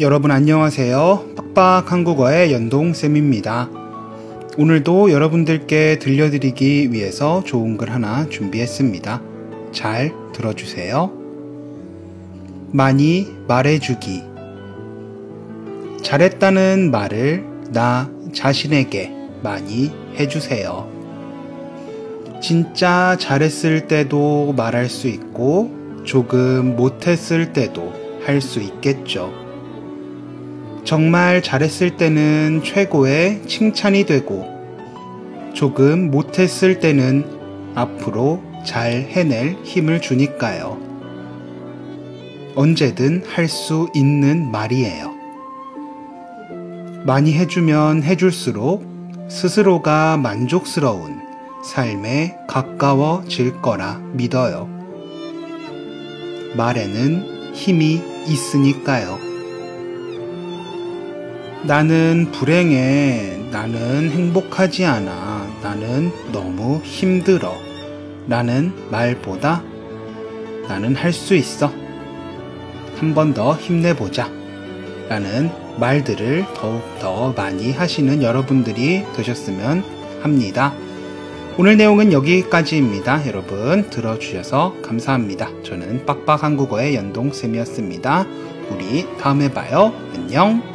여러분 안녕하세요. 빡빡 한국어의 연동쌤입니다. 오늘도 여러분들께 들려드리기 위해서 좋은 글 하나 준비했습니다. 잘 들어주세요. 많이 말해주기. 잘했다는 말을 나 자신에게 많이 해주세요. 진짜 잘했을 때도 말할 수 있고 조금 못했을 때도 할 수 있겠죠. 정말 잘했을 때는 최고의 칭찬이 되고 조금 못했을 때는 앞으로 잘 해낼 힘을 주니까요. 언제든 할 수 있는 말이에요. 많이 해주면 해줄수록 스스로가 만족스러운 삶에 가까워질 거라 믿어요. 말에는 힘이 있으니까요. 나는 불행해. 나는 행복하지 않아. 나는 너무 힘들어. 라는 말보다 나는 할 수 있어. 한 번 더 힘내보자. 라는 말들을 더욱 더 많이 하시는 여러분들이 되셨으면 합니다. 오늘 내용은 여기까지입니다. 여러분 들어주셔서 감사합니다. 저는 빡빡 한국어의 연동쌤이었습니다. 우리 다음에 봐요. 안녕.